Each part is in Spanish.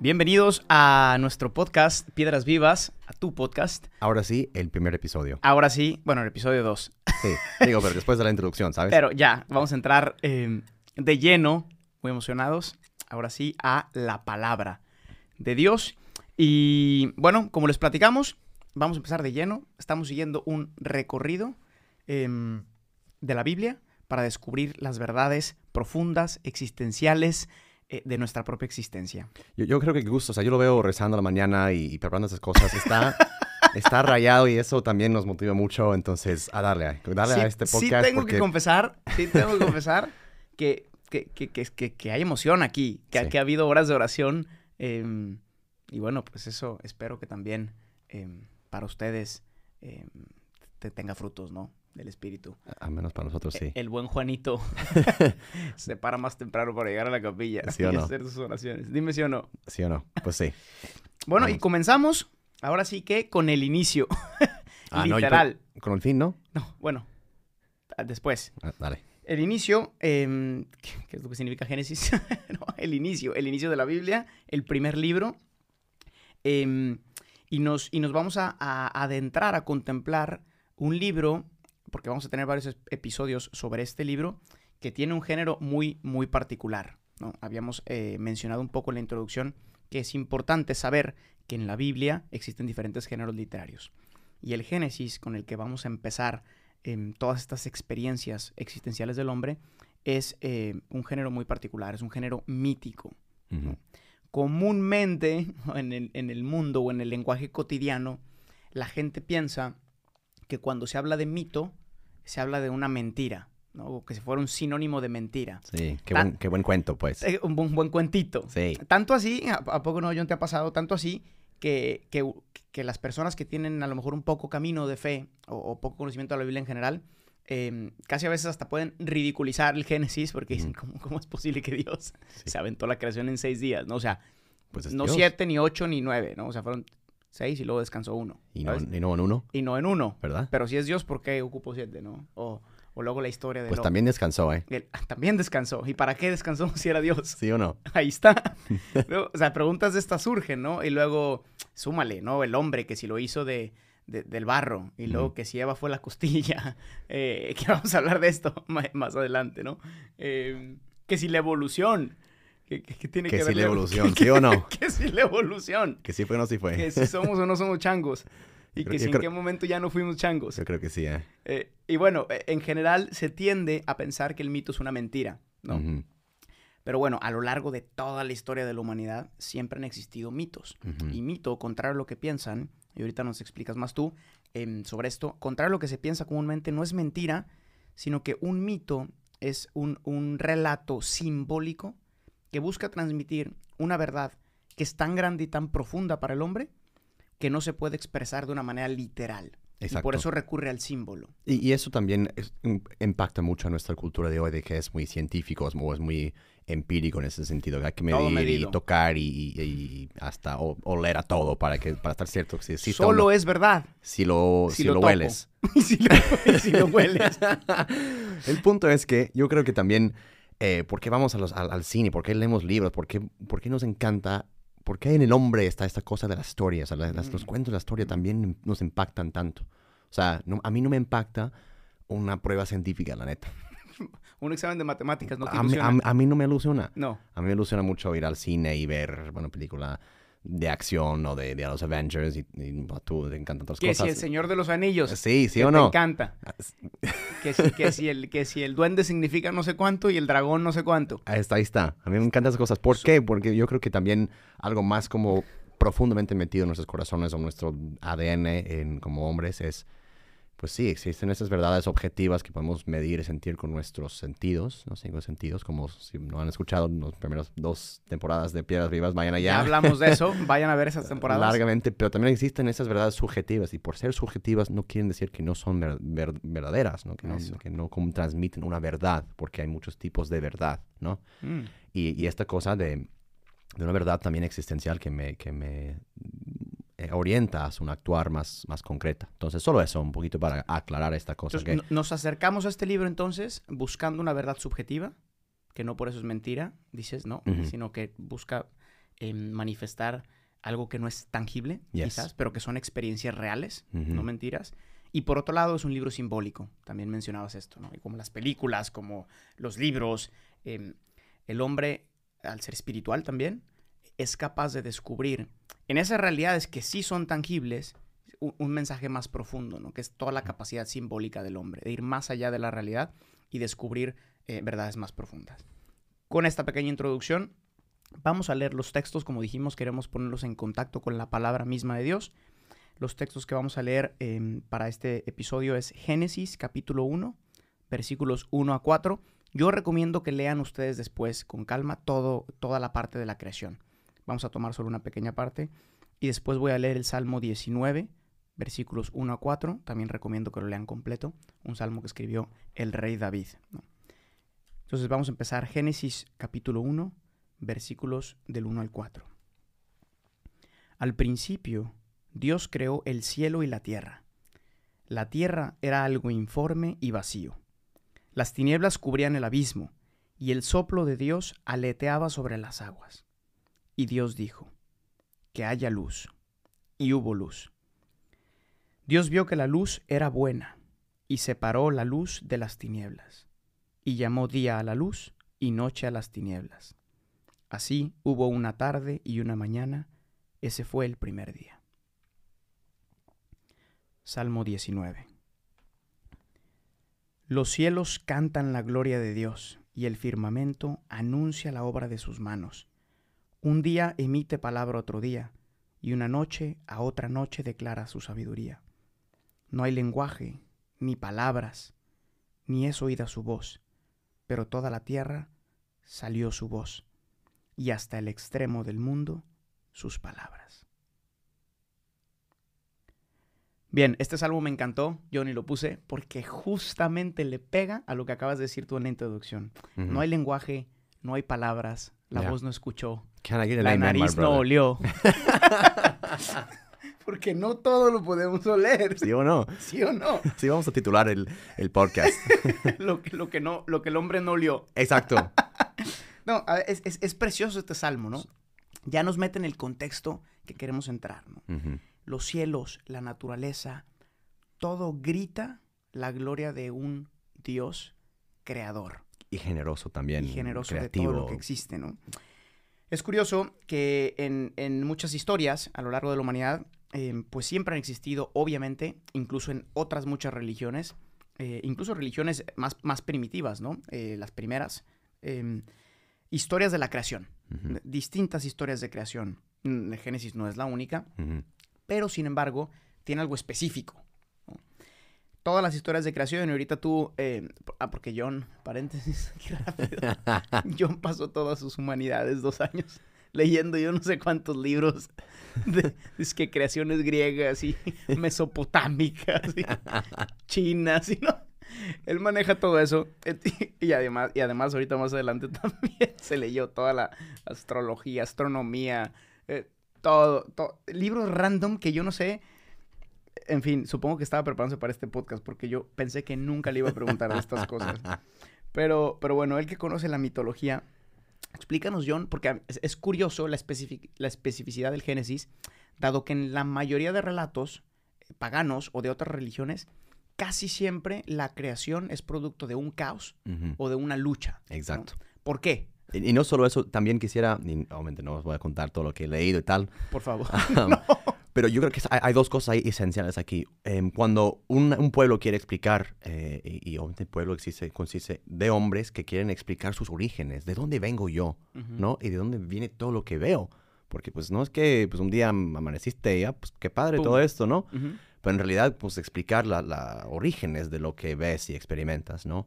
Bienvenidos a nuestro podcast Piedras Vivas, a tu podcast. Ahora sí, el primer episodio. Ahora sí, bueno, el episodio 2. Sí, digo, pero después de la introducción, ¿sabes? Pero ya, vamos a entrar eh, de lleno, muy emocionados, ahora sí, a la palabra de Dios. Y bueno, como les platicamos, vamos a empezar de lleno. Estamos siguiendo un recorrido em, de la Biblia para descubrir las verdades profundas, existenciales de nuestra propia existencia. Yo, yo creo que gusto, o sea, yo lo veo rezando a la mañana y, y preparando esas cosas. Está, está rayado y eso también nos motiva mucho. Entonces, a darle, a darle sí, a este sí podcast. tengo porque... que confesar, sí tengo que confesar que, que, que, que, hay emoción aquí, que, Sí. que ha habido horas de oración. em, y bueno, pues eso espero que también em, para ustedes em, te tenga frutos, ¿no? Del Espíritu. Al menos para nosotros sí. E- El buen Juanito se para más temprano para llegar a la capilla ¿Sí y no? hacer sus oraciones. Dime si o no. ¿Sí o no? Pues sí. Bueno, y comenzamos ahora sí que con el inicio. Ah, Literal. con, con el fin, ¿no? no, bueno, después. Ah, dale. El inicio, em, ¿qué es lo que significa Génesis? No, el inicio, el inicio de la Biblia, el primer libro. em, y, nos, y nos vamos a, a adentrar a contemplar un libro, porque vamos a tener varios episodios sobre este libro, que tiene un género muy, muy particular. ¿no? Habíamos eh, mencionado un poco en la introducción que es importante saber que en la Biblia existen diferentes géneros literarios. Y el Génesis, con el que vamos a empezar em, todas estas experiencias existenciales del hombre, es eh, un género muy particular, es un género mítico. Comúnmente en el, en el mundo o en el lenguaje cotidiano, la gente piensa que cuando se habla de mito, se habla de una mentira, ¿no? O que se fuera un sinónimo de mentira. Sí, qué Tan- buen, qué buen cuento, pues. Eh, Un buen, buen cuentito. Sí. Tanto así, ¿a, a poco no, John, te ha pasado? Tanto así que, que, que las personas que tienen a lo mejor un poco camino de fe o, o poco conocimiento de la Biblia en general, eh, casi a veces hasta pueden ridiculizar el Génesis porque dicen. ¿cómo, cómo es posible que Dios Sí. se aventó la creación en seis días? ¿no? O sea, Pues es no Dios. siete, ni ocho, ni nueve, ¿no? O sea, fueron seis y luego descansó uno. Y no, y no en uno, Y no en uno. ¿verdad? Pero si es Dios, ¿por qué ocupó siete, no? O, o luego la historia de Pues Lot. también descansó, ¿eh? Él, también descansó. ¿Y para qué descansó si era Dios? ¿Sí o no? Ahí está. Luego, o sea, preguntas de estas surgen, ¿no? Y luego, súmale, ¿no? El hombre que si lo hizo de, de- del barro. Y luego que si Eva fue la costilla. eh, que vamos a hablar de esto más adelante, ¿no? Eh, que si la evolución. Que, que- que tiene Que que, ver la evolución, que- ¿sí o no? Que si la evolución. Que sí fue o no sí fue. Que si somos o no somos changos. Y creo- que si en creo- qué momento ya no fuimos changos. Yo creo que sí, ¿eh? Eh, y bueno, eh, en general se tiende a pensar que el mito es una mentira, ¿no? Pero bueno, a lo largo de toda la historia de la humanidad siempre han existido mitos. Y mito, contrario a lo que piensan, y ahorita nos explicas más tú em, sobre esto, contrario a lo que se piensa comúnmente, no es mentira, sino que un mito es un, un relato simbólico que busca transmitir una verdad que es tan grande y tan profunda para el hombre que no se puede expresar de una manera literal. Y Exacto. por eso recurre al símbolo. Y, y eso también es- im- impacta mucho a nuestra cultura de hoy, de que es muy científico, es muy, es muy empírico en ese sentido, que hay que medir y tocar y, y- y hasta o- oler a todo para que para estar cierto que si Solo no. es verdad. si lo, si si lo lo, toco. hueles. Y si lo, y si lo hueles. El punto es que yo creo que también, eh, ¿por qué vamos a los- al, al cine? ¿Por qué leemos libros? ¿Por qué, por qué nos encanta? ¿Por qué en el hombre está esta cosa de la historia? O sea, las- los cuentos de la historia también nos impactan tanto. O sea, no- a mí no me impacta una prueba científica, la neta. Un examen de matemáticas no te A mí, a- a mí no me ilusiona. No. A mí me ilusiona mucho ir al cine y ver, bueno, película de acción o de, de los Avengers y, y a tú te encantan otras Que cosas. si el Señor de los Anillos. Sí, sí que o te no. encanta. Que si, que, si el, que si el duende significa no sé cuánto y el dragón no sé cuánto. Ahí está, ahí está. A mí me encantan esas cosas. ¿Por qué? Porque yo creo que también algo más como profundamente metido en nuestros corazones o nuestro ADN en, como hombres es pues sí, existen esas verdades objetivas que podemos medir y sentir con nuestros sentidos, los cinco sentidos, como si no han escuchado las primeras dos temporadas de Piedras Vivas, vayan allá. Ya hablamos de eso, vayan a ver esas temporadas. Largamente, pero también existen esas verdades subjetivas y por ser subjetivas no quieren decir que no son ver- ver- verdaderas, ¿no? Que, no, que no como transmiten una verdad, porque hay muchos tipos de verdad, ¿no? Mm, Y, y esta cosa de, de una verdad también existencial que me, que me eh, orienta un actuar más, más concreta. Entonces, solo eso, un poquito para aclarar esta cosa. Entonces, que, no- nos acercamos a este libro entonces buscando una verdad subjetiva, que no por eso es mentira, dices, ¿no? Ujú. Sino que busca eh, manifestar algo que no es tangible, Yes. quizás, pero que son experiencias reales, Ujú. no mentiras. Y por otro lado, es un libro simbólico. También mencionabas esto, ¿no? Y como las películas, como los libros, em, el hombre, al ser espiritual también, es capaz de descubrir en esas realidades que sí son tangibles un, un mensaje más profundo, ¿no? Que es toda la capacidad simbólica del hombre, de ir más allá de la realidad y descubrir eh, verdades más profundas. Con esta pequeña introducción, vamos a leer los textos, como dijimos, queremos ponerlos en contacto con la palabra misma de Dios. Los textos que vamos a leer em, para este episodio es Génesis capítulo 1, versículos 1 a 4. Yo recomiendo que lean ustedes después con calma todo, toda la parte de la creación. Vamos a tomar solo una pequeña parte y después voy a leer el Salmo 19, versículos 1 a 4. También recomiendo que lo lean completo, un salmo que escribió el rey David. Entonces vamos a empezar Génesis capítulo 1, versículos del 1 al 4. Al principio, Dios creó el cielo y la tierra. La tierra era algo informe y vacío. Las tinieblas cubrían el abismo, y el soplo de Dios aleteaba sobre las aguas. Y Dios dijo, que haya luz. Y hubo luz. Dios vio que la luz era buena, y separó la luz de las tinieblas, y llamó día a la luz y noche a las tinieblas. Así hubo una tarde y una mañana, ese fue el primer día. Salmo 19. Los cielos cantan la gloria de Dios, y el firmamento anuncia la obra de sus manos. Un día emite palabra otro día, y una noche a otra noche declara su sabiduría. No hay lenguaje, ni palabras, ni es oída su voz, pero toda la tierra salió su voz, y hasta el extremo del mundo sus palabras. Bien, este salmo me encantó, yo ni lo puse, porque justamente le pega a lo que acabas de decir tú en la introducción. No hay lenguaje, no hay palabras, la voz no escuchó, Can I get an la amen, my nariz no olió. porque no todo lo podemos oler, ¿Sí o no? ¿sí o no? Sí, vamos a titular el, el podcast. lo, que, lo, que no, lo que el hombre no olió. Exacto. No, a ver, es, es- es precioso este salmo, ¿no? Ya nos mete en el contexto que queremos entrar, ¿no? Los cielos, la naturaleza, todo grita la gloria de un Dios creador Y generoso también. y generoso creativo. de todo lo que existe, ¿no? Es curioso que en, en muchas historias a lo largo de la humanidad, eh, pues siempre han existido, obviamente, incluso en otras muchas religiones, eh, incluso religiones más, más primitivas, ¿no? Eh, las primeras, eh, historias de la creación, distintas historias de creación. Mm, Génesis no es la única, pero sin embargo tiene algo específico. Todas las historias de creación, y ahorita tú, eh, ah, porque John, paréntesis, aquí rápido. John pasó todas sus humanidades dos años leyendo yo no sé cuántos libros de es que creaciones griegas y mesopotámicas y chinas y no. Él maneja todo eso y además, y además ahorita más adelante también se leyó toda la astrología, astronomía, eh, todo, todo, libros random que yo no sé. En fin, supongo que estaba preparándose para este podcast porque yo pensé que nunca le iba a preguntar de estas cosas. Pero, pero bueno, él que conoce la mitología, explícanos, John, porque es, es curioso la, especific- la especificidad del Génesis, dado que en la mayoría de relatos eh, paganos o de otras religiones, casi siempre la creación es producto de un caos o de una lucha. ¿no? Exacto. ¿Por qué? Y, y no solo eso, también quisiera, y obviamente no os voy a contar todo lo que he leído y tal, Por favor. Um, Pero yo creo que hay, hay dos cosas ahí esenciales aquí. Em, cuando un, un pueblo quiere explicar, eh, y, obviamente el pueblo existe, consiste de hombres que quieren explicar sus orígenes, de dónde vengo yo, Ujú. ¿no? Y de dónde viene todo lo que veo. Porque pues no es que pues un día am- amaneciste y ya, pues qué padre Pum. todo esto, ¿no? Ujú. pero en realidad, pues explicar la, la orígenes de lo que ves y experimentas, ¿no?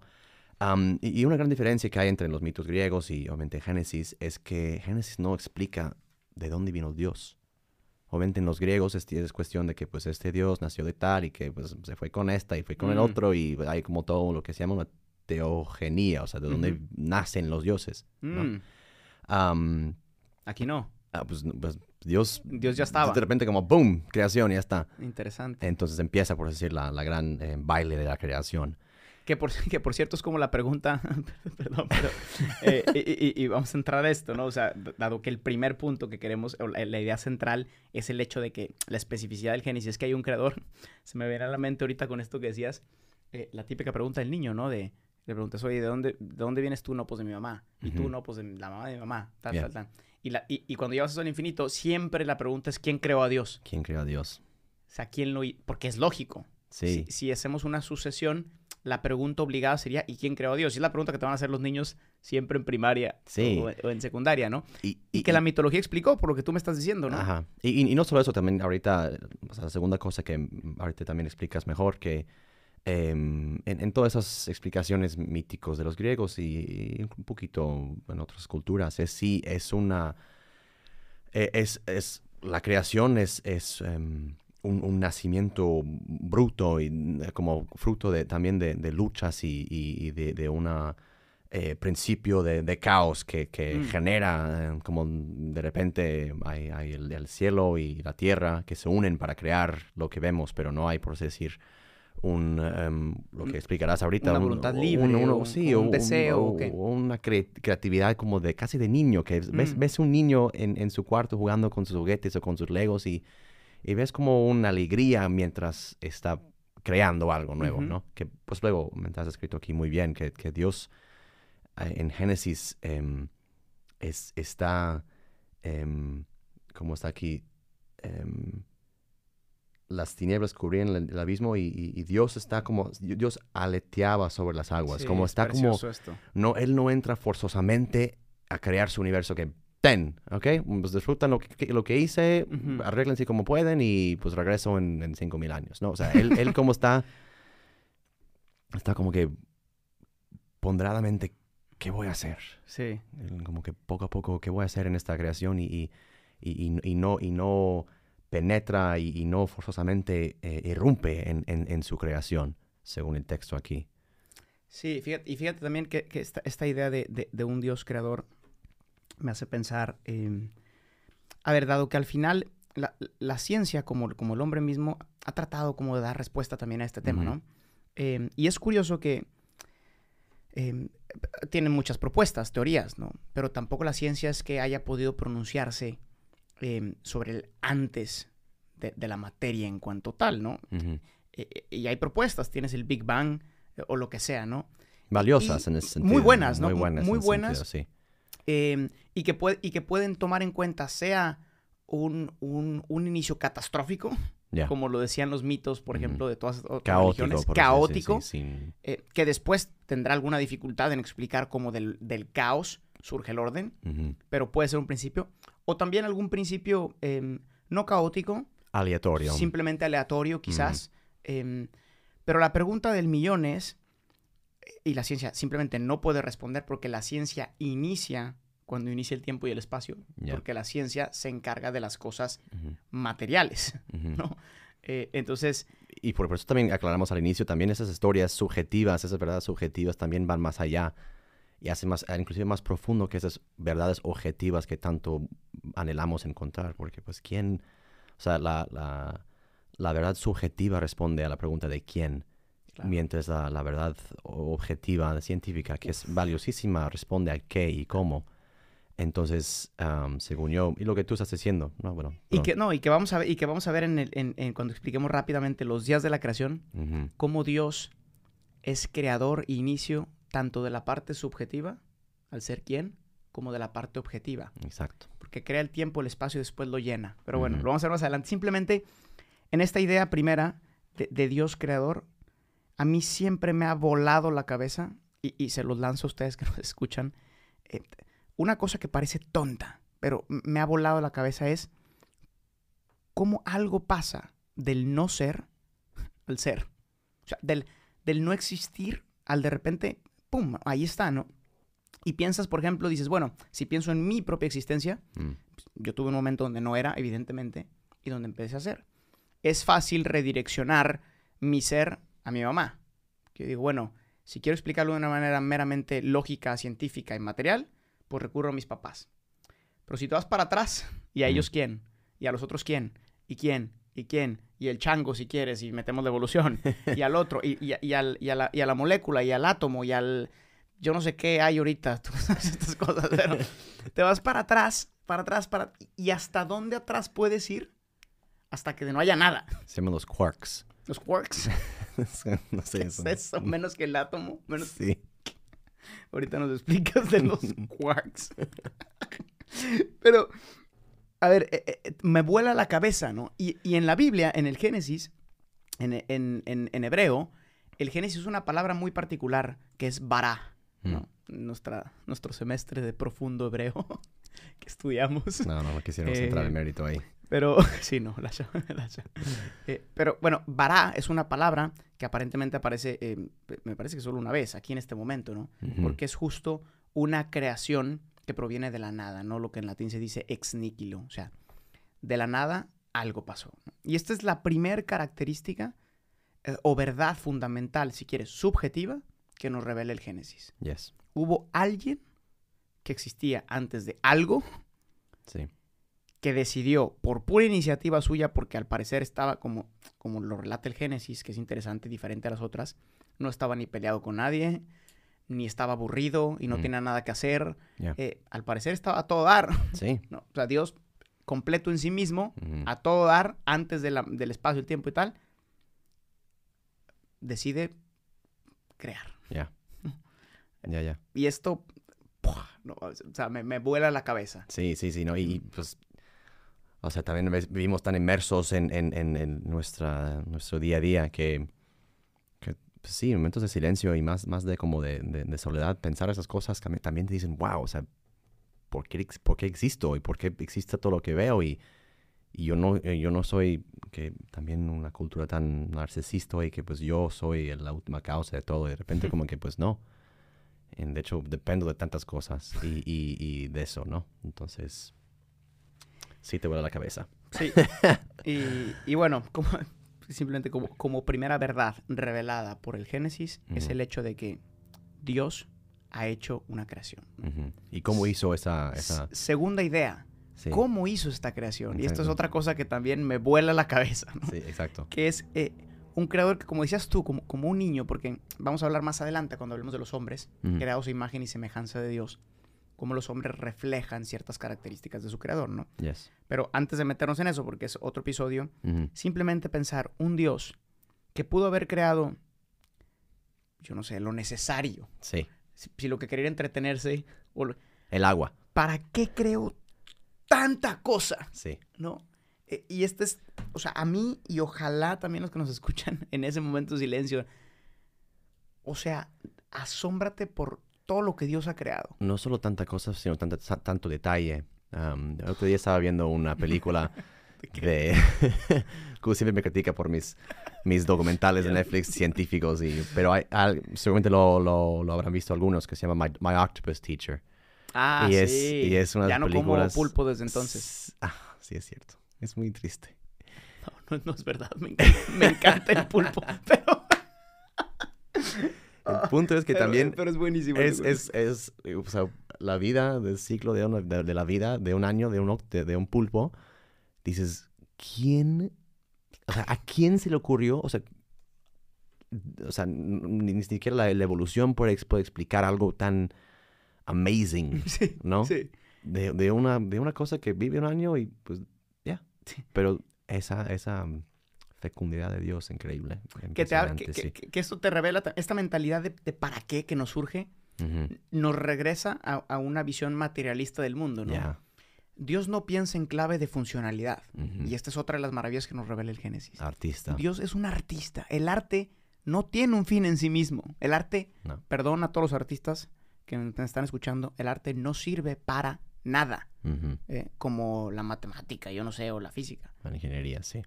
Am, y, y una gran diferencia que hay entre los mitos griegos y obviamente Génesis es que Génesis no explica de dónde vino Dios. Obviamente en los griegos es, es cuestión de que pues este Dios nació de tal y que pues se fue con esta y fue con el Mm. otro y hay como todo lo que se llama una teogenía, o sea, de dónde nacen los dioses. ¿no? Mm, aquí no. ah, pues, pues, Dios, Dios ya estaba. de repente como boom, creación, ya está. Interesante. Entonces empieza, por decir, la, la gran eh, baile de la creación. Que por, que por cierto es como la pregunta, perdón, pero, eh, y, y- y vamos a entrar a esto, ¿no? O sea, dado que el primer punto que queremos, o la, la idea central es el hecho de que la especificidad del Génesis es que hay un creador, se me viene a la mente ahorita con esto que decías, eh, la típica pregunta del niño, ¿no? De, le preguntas, oye, ¿de dónde, ¿de dónde vienes tú? No, pues de mi mamá. Y tú, Ujú. no, pues de la mamá de mi mamá. Tal, Yeah. tal, tal. Y, la, y, y cuando llevas eso al infinito, siempre la pregunta es, ¿quién creó a Dios? ¿Quién creó a Dios? O sea, ¿quién lo... Porque es lógico. Sí. Si, si hacemos una sucesión, la pregunta obligada sería ¿y quién creó a Dios? Y es la pregunta que te van a hacer los niños siempre en primaria Sí. o, o en secundaria, ¿no? Y, Y, que la mitología explicó por lo que tú me estás diciendo, ¿no? Ajá. Y, no solo eso, también ahorita, o sea, la segunda cosa que ahorita también explicas mejor, que em, en, en todas esas explicaciones míticos de los griegos y, y un poquito en otras culturas, es sí, es una, e- es, es, la creación es, es em, un, un nacimiento bruto y mm, como fruto de, también de, de luchas y, y- y de, de una eh, principio de, de caos que, que Mm. genera eh, como de repente hay, hay el, el cielo y la tierra que se unen para crear lo que vemos, pero no hay, por así decir, un, em, lo que Un- explicarás ahorita. una un- voluntad un- libre, uno- o sí, un o deseo, una cre- creatividad como de casi de niño, que ves, Mm. ves un niño en, en su cuarto jugando con sus juguetes o con sus legos y, y ves como una alegría mientras está creando algo nuevo. ¿no? Que pues luego me has escrito aquí muy bien, que, que Dios eh, en Génesis em, es, está, em, como está aquí, em, las tinieblas cubrían el, el abismo y, y- y Dios está como, Dios aleteaba sobre las aguas, Sí, como es está como, precioso esto. no, Él no entra forzosamente a crear su universo que, ten, ¿ok? Pues disfrutan lo que, lo que hice, Ujú. arréglense como pueden y pues regreso en, en cinco mil años, ¿no? O sea, Él, él como está, está como que ponderadamente, ¿qué voy a hacer? Sí. Como que poco a poco qué voy a hacer en esta creación y, y, y- no, y no penetra y, y no forzosamente eh, irrumpe en, en- en su creación, según el texto aquí. Sí, fíjate, y fíjate también que, que esta, esta idea de, de- de un Dios creador me hace pensar, eh, a ver, dado que al final la, la ciencia, como, como el hombre mismo, ha tratado como de dar respuesta también a este tema. ¿no? Eh, y es curioso que eh, tienen muchas propuestas, teorías, ¿no? Pero tampoco la ciencia es que haya podido pronunciarse sobre el antes de, de la materia en cuanto tal, ¿no? Eh, eh, y hay propuestas, tienes el Big Bang o lo que sea, ¿no? Valiosas Y en ese muy sentido. buenas, ¿no? Muy buenas. Muy en ese buenas. sentido, sí. Eh, y, que puede, y que pueden tomar en cuenta sea un, un- un inicio catastrófico, como lo decían los mitos, por ejemplo, de todas otras Caótico. religiones, caótico, sí, sin- eh, que después tendrá alguna dificultad en explicar cómo del, del caos surge el orden, pero puede ser un principio, o también algún principio em, no caótico, Aleatorio. simplemente aleatorio quizás. em, pero la pregunta del millón es, y la ciencia simplemente no puede responder porque la ciencia inicia cuando inicia el tiempo y el espacio, porque la ciencia se encarga de las cosas materiales. ¿no? Eh, entonces, Y por eso también aclaramos al inicio, también esas historias subjetivas, esas verdades subjetivas también van más allá y hacen más, inclusive más profundo que esas verdades objetivas que tanto anhelamos encontrar, porque pues quién, o sea, la, la, la verdad subjetiva responde a la pregunta de quién, claro, mientras la, la verdad objetiva, científica, que es valiosísima, responde a qué y cómo. Entonces, am, según yo, y lo que tú estás diciendo, no, bueno. y que no, y que vamos a ver, y que vamos a ver en el, en- en cuando expliquemos rápidamente los días de la creación, Ujú, cómo Dios es creador e inicio tanto de la parte subjetiva, al ser quien, como de la parte objetiva. Exacto. porque crea el tiempo, el espacio y después lo llena. Pero bueno, Ujú. lo vamos a ver más adelante. Simplemente en esta idea primera de, de Dios creador, a mí siempre me ha volado la cabeza y, y se los lanzo a ustedes que nos escuchan. eh, una cosa que parece tonta, pero me ha volado la cabeza es cómo algo pasa del no ser al ser. O sea, del, del no existir al de repente, ¡pum! Ahí está, ¿no? Y piensas, por ejemplo, dices, bueno, si pienso en mi propia existencia, Mm. pues, yo tuve un momento donde no era, evidentemente, y donde empecé a ser. Es fácil redireccionar mi ser a mi mamá. Que digo, bueno, si quiero explicarlo de una manera meramente lógica, científica y material, pues recurro a mis papás. Pero si tú vas para atrás, ¿y a ellos quién? ¿Y a los otros quién? ¿Y quién? ¿Y quién? Y el chango, si quieres, y metemos la evolución. y al otro, y, y al- y a la, y a la molécula, y al átomo, y al... Yo no sé qué hay ahorita, estas cosas, pero te vas para atrás, para atrás, para... ¿Y hasta dónde atrás puedes ir? Hasta que no haya nada. Se llaman los quarks. Los quarks. no sé ¿Qué eso. es eso? Menos que el átomo. Menos... Sí. Ahorita nos explicas de los quarks. Pero, a ver, eh, eh, me vuela la cabeza, ¿no? Y, y en la Biblia, en el Génesis, en, en- en- en hebreo, el Génesis es una palabra muy particular que es bara, ¿no? Nuestra, nuestro semestre de profundo hebreo que estudiamos. No, no, no quisiéramos Eh, entrar en mérito ahí. Pero, sí, no, la la cha- Eh, pero bueno, bará es una palabra que aparentemente aparece, eh, me parece que solo una vez aquí en este momento, ¿no? Porque es justo una creación que proviene de la nada, no lo que en latín se dice ex nihilo. O sea, de la nada algo pasó. ¿no? Y esta es la primer característica eh, o verdad fundamental, si quieres, subjetiva, que nos revela el Génesis. Yes. Hubo alguien que existía antes de algo Sí. Que decidió por pura iniciativa suya, porque al parecer estaba como, como lo relata el Génesis, que es interesante, diferente a las otras, no estaba ni peleado con nadie, ni estaba aburrido y no Mm. tenía nada que hacer. Eh, al parecer estaba a todo dar, Sí. ¿no? O sea, Dios completo en sí mismo, a todo dar, antes de la- del espacio, el tiempo y tal, decide crear. Ya. Ya, ya. Y esto, ¡pua! no, o sea, me, me vuela la cabeza. Sí, sí, sí, ¿no? Y, y, pues, o sea, también vivimos tan inmersos en, en, en, en nuestra, nuestro día a día que, que pues, sí, momentos de silencio y más, más de como de, de, de soledad, pensar esas cosas también, también te dicen, wow, o sea, ¿por qué, por qué existo? ¿Y por qué existe todo lo que veo? Y, y yo no, eh, yo no soy que también una cultura tan narcisista y que pues yo soy la última causa de todo y de repente como que pues no. De hecho, dependo de tantas cosas y, y, y de eso, ¿no? Entonces, sí te vuela la cabeza. Sí. y, y bueno, como, simplemente como, como primera verdad revelada por el Génesis es el hecho de que Dios ha hecho una creación. ¿Y cómo hizo esa...? Segunda idea, sí, ¿cómo hizo esta creación? Y esto es otra cosa que también me vuela la cabeza, ¿no? sí, exacto. Que es eh, un creador que, como decías tú, como, como un niño, porque vamos a hablar más adelante cuando hablemos de los hombres, creados a imagen y semejanza de Dios, cómo los hombres reflejan ciertas características de su creador, ¿no? Yes. Pero antes de meternos en eso, porque es otro episodio, simplemente pensar un Dios que pudo haber creado, yo no sé, lo necesario. Sí. Si, si lo que quería era entretenerse, o lo- El agua. ¿para qué creó tanta cosa? Sí. ¿No? E- y este es, o sea, a mí y ojalá también los que nos escuchan en ese momento de silencio, o sea, asómbrate por todo lo que Dios ha creado. No solo tanta cosa, sino tanto detalle. Um, el otro día estaba viendo una película de... Como siempre me critica por mis, mis documentales de Netflix científicos, y, pero hay, seguramente lo, lo, lo habrán visto algunos, que se llama My, My Octopus Teacher. Ah, y, es, sí. y es una ya no como películas... pulpo desde entonces. Ah, sí, es cierto. Es muy triste. No, no, no es verdad. Me encanta, me encanta el pulpo. Pero, El punto es que también pero es buenísimo. es, es, es, eh, o sea, la vida, del ciclo de, una- de, de la vida, de un año, de un, de, de un pulpo, dices, ¿quién, o sea, a quién se le ocurrió? O sea, o sea ni, ni siquiera la, la evolución puede, puede explicar algo tan amazing, Sí, ¿no? sí. De, de, una, de una cosa que vive un año y pues, ya. Sí. Pero esa, esa fecundidad de Dios increíble. Que, te, que, que- sí. que- que esto te revela ta- esta mentalidad de, de para qué que nos surge, nos regresa a, a una visión materialista del mundo. Dios no piensa en clave de funcionalidad. Y esta es otra de las maravillas que nos revela el Génesis. Artista. Dios es un artista. El arte no tiene un fin en sí mismo. El arte, No. perdón a todos los artistas que me están escuchando, el arte no sirve para nada. Eh, como la matemática, yo no sé, o la física. La ingeniería, sí.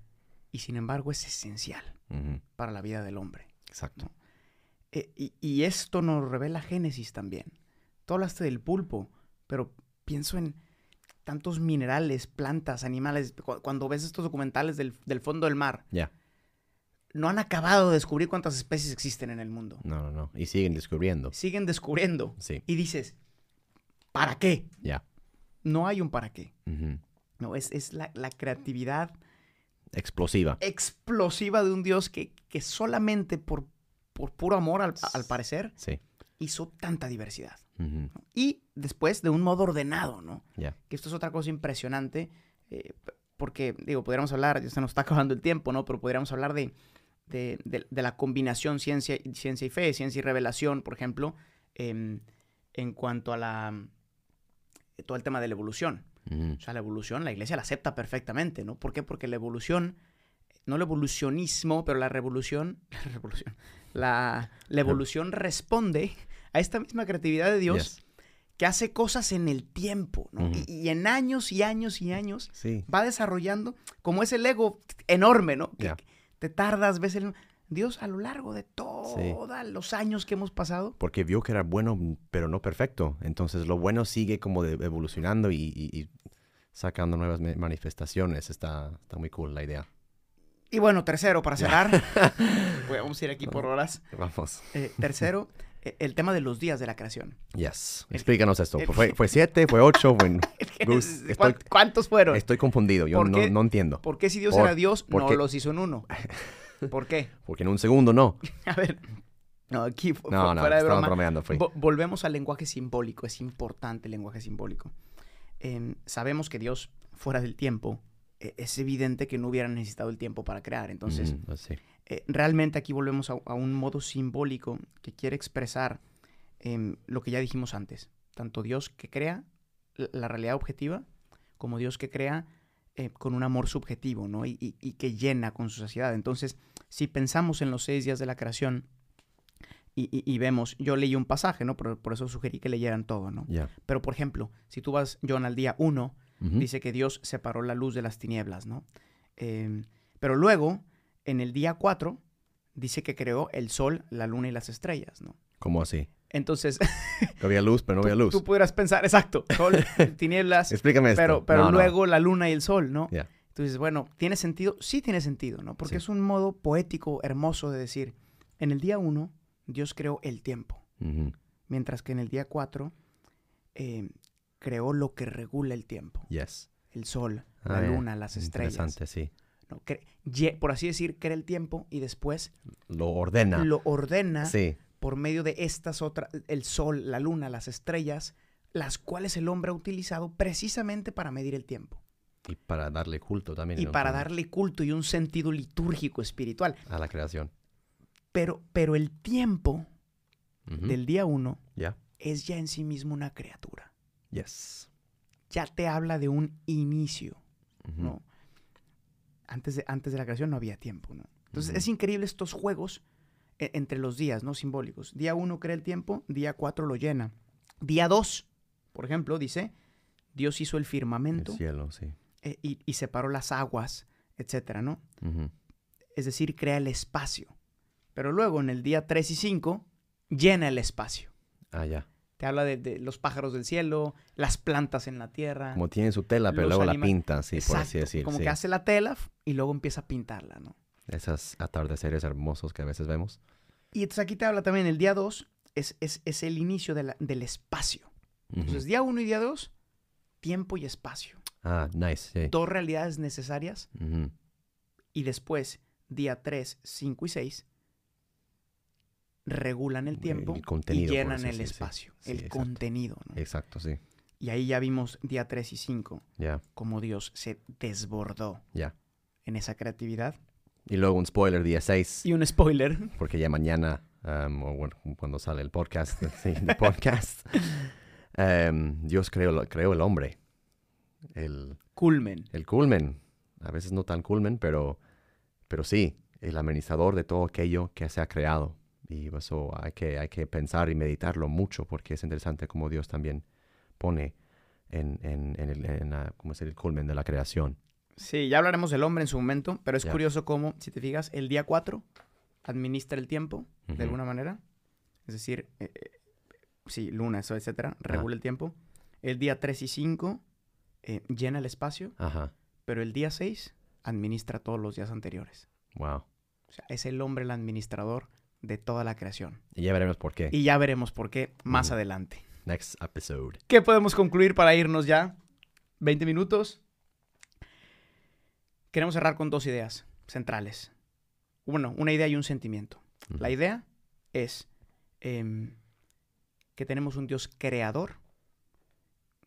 Y sin embargo es esencial para la vida del hombre. Exacto. Eh, y, y esto nos revela Génesis también. Tú hablaste del pulpo, pero pienso en tantos minerales, plantas, animales. Cu- Cuando ves estos documentales del, del fondo del mar, Ya. no han acabado de descubrir cuántas especies existen en el mundo. No, no, no. Y siguen descubriendo. Siguen descubriendo. Sí. Y dices, ¿para qué? Ya. No hay un para qué. No, es, es la, la creatividad Explosiva. explosiva de un Dios que, que solamente por, por puro amor, al, al parecer, Sí. hizo tanta diversidad. Y después de un modo ordenado, ¿no? Que esto es otra cosa impresionante, eh, porque, digo, podríamos hablar, ya se nos está acabando el tiempo, ¿no? Pero podríamos hablar de, de, de- de la combinación ciencia, y- ciencia y fe, ciencia y revelación, por ejemplo, em, en cuanto a la, todo el tema de la evolución. Ujú. O sea, la evolución, la iglesia la acepta perfectamente, ¿no? ¿Por qué? Porque la evolución, no el evolucionismo, pero la revolución, la revolución, la, la evolución responde a esta misma creatividad de Dios Yes. que hace cosas en el tiempo, ¿no? Y, y en años y años y años Sí. va desarrollando como ese ego enorme, ¿no? Que te tardas, ves el... Dios a lo largo de todos los años que hemos pasado, Porque vio que era bueno, pero no perfecto. Entonces lo bueno sigue como de- evolucionando y, y- y sacando nuevas manifestaciones. Está, está muy cool la idea. Y bueno, tercero, para cerrar, vamos a ir aquí por horas. Vamos. Eh, tercero, eh, el tema de los días de la creación. Yes. El- Explícanos esto. el- ¿Fue, fue siete? ¿Fue ocho? ¿Cuán- estoy- ¿Cuántos fueron? estoy confundido. Yo ¿Por no, no entiendo. ¿Por qué si Dios Por- era Dios, no los hizo en uno? ¿Por qué? Porque en un segundo no. A ver, no, aquí fu- No, no, fuera de broma. bromeando. Vo- volvemos al lenguaje simbólico. Es importante el lenguaje simbólico. Em, sabemos que Dios, fuera del tiempo, e- es evidente que no hubiera necesitado el tiempo para crear. Entonces, sí. eh, realmente aquí volvemos a, a un modo simbólico que quiere expresar em, lo que ya dijimos antes. Tanto Dios que crea la, realidad objetiva, como Dios que crea eh, con un amor subjetivo, ¿no? Y, y- y que llena con su saciedad. Entonces, si pensamos en los seis días de la creación y, y- y vemos, yo leí un pasaje, ¿no? Por, por eso sugerí que leyeran todo, ¿no? Pero, por ejemplo, si tú vas, John, al día 1, Ujú. dice que Dios separó la luz de las tinieblas, ¿no? Em, pero luego, en el día 4, dice que creó el sol, la luna y las estrellas, ¿no? ¿Cómo así? Entonces, Que había luz, pero no había luz. tú pudieras pensar, exacto, sol, tinieblas, Explícame esto. pero, pero No, no. luego la luna y el sol, ¿no? Entonces, bueno, ¿tiene sentido? Sí tiene sentido, ¿no? Porque Sí. es un modo poético, hermoso de decir, en el día 1, Dios creó el tiempo, mientras que en el día 4, creó lo que regula el tiempo, Yes. el sol, Ah, la luna, las estrellas. Interesante, sí. ¿no? Por así decir, crea el tiempo y después Lo ordena. lo ordena Sí. por medio de estas otras, el sol, la luna, las estrellas, las cuales el hombre ha utilizado precisamente para medir el tiempo Y para darle culto también. y ¿no? para darle culto y un sentido litúrgico espiritual. A la creación. Pero, pero el tiempo del día uno Ya. es ya en sí mismo una criatura. Yes. Ya te habla de un inicio. ¿no? Antes de, antes de la creación no había tiempo, ¿no? Entonces es increíble estos juegos e- entre los días, ¿no? Simbólicos. Día uno crea el tiempo, día cuatro lo llena. Día dos, por ejemplo, dice, Dios hizo el El firmamento cielo, sí. Eh, y, y separó las aguas, etcétera, ¿no? Es decir, crea el espacio. Pero luego en el día 3 y 5 llena el espacio. Ah, ya. Te habla de, de los pájaros del cielo, las plantas en la tierra. Como tiene su tela, pero luego la pinta, sí, por así Exacto, decir. Como sí. que hace la tela y luego empieza a pintarla, ¿no? Esos atardeceres hermosos que a veces vemos. Y entonces aquí te habla también el día 2 es, es, es el inicio de la- del espacio. Ujú. Entonces, día 1 y día 2, tiempo y espacio. Ah, nice, sí. Dos realidades necesarias. Ujú. Y después, día 3, 5 y 6, regulan el tiempo El contenido, y llenan el sí. espacio, Sí, el exacto. contenido. ¿no? Exacto, sí. Y ahí ya vimos día 3 y 5, Ya, cómo Dios se desbordó ya. en esa creatividad. Y luego un spoiler, día 6, Y un spoiler, porque ya mañana, um, o bueno, cuando sale el podcast, sí, el podcast, um, Dios creó, creó el hombre. El, culmen. el culmen. A veces no tan culmen, pero, pero sí, el amenizador de todo aquello que se ha creado. Y eso hay que, hay que pensar y meditarlo mucho porque es interesante cómo Dios también pone en, en, en el, en la- ¿cómo es el culmen de la creación. Sí, ya hablaremos del hombre en su momento, pero es curioso cómo, si te fijas, el día 4 administra el tiempo de alguna manera. Es decir, eh, eh, sí, luna, eso, etcétera, regula el tiempo. El día 3 y 5 eh, llena el espacio, Ajá. pero el día 6 administra todos los días anteriores. Wow. O sea, es el hombre el administrador de toda la creación. Y ya veremos por qué. Y ya veremos por qué más adelante. Next episode. ¿Qué podemos concluir para irnos ya? 20 minutos. Queremos cerrar con dos ideas centrales. Bueno, una idea y un sentimiento. La idea es em, que tenemos un Dios creador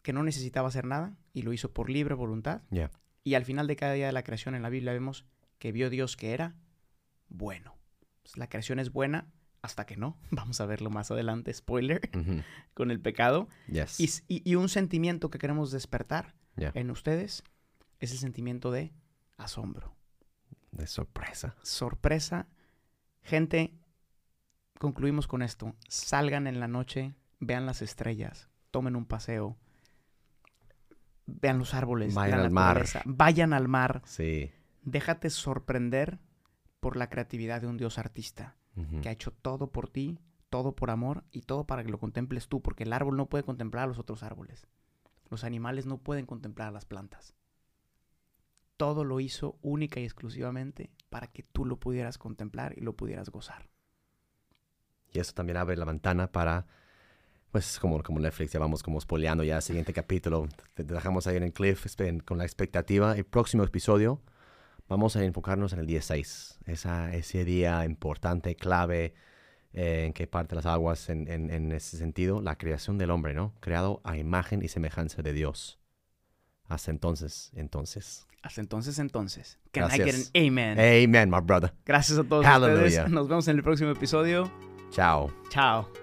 que no necesitaba hacer nada y lo hizo por libre voluntad. Ya. Y al final de cada día de la creación en la Biblia vemos que vio Dios que era bueno. Pues la creación es buena hasta que no. Vamos a verlo más adelante, spoiler, con el pecado. Yes. Y, s- y- y un sentimiento que queremos despertar en ustedes es el sentimiento de asombro, De sorpresa. sorpresa. Gente, concluimos con esto. Salgan en la noche, vean las estrellas, tomen un paseo, vean los árboles, Vayan la al mar. naturaleza, vayan al mar. Sí. Déjate sorprender por la creatividad de un Dios artista que ha hecho todo por ti, todo por amor y todo para que lo contemples tú, porque el árbol no puede contemplar a los otros árboles. Los animales no pueden contemplar a las plantas. Todo lo hizo única y exclusivamente para que tú lo pudieras contemplar y lo pudieras gozar. Y eso también abre la ventana para, pues como, como Netflix, ya vamos como spoileando ya el siguiente capítulo. Te dejamos ahí en el cliff espe- con la expectativa. El próximo episodio vamos a enfocarnos en el 16. Esa, ese día importante, clave, eh, en que parte las aguas en, en- en ese sentido, la creación del hombre, ¿no? Creado a imagen y semejanza de Dios. Hasta entonces, entonces. Hasta entonces, entonces. Can I get Gracias. an amen? Amen, my brother. Gracias a todos Hallelujah. ustedes. Nos vemos en el próximo episodio. Chao. Chao.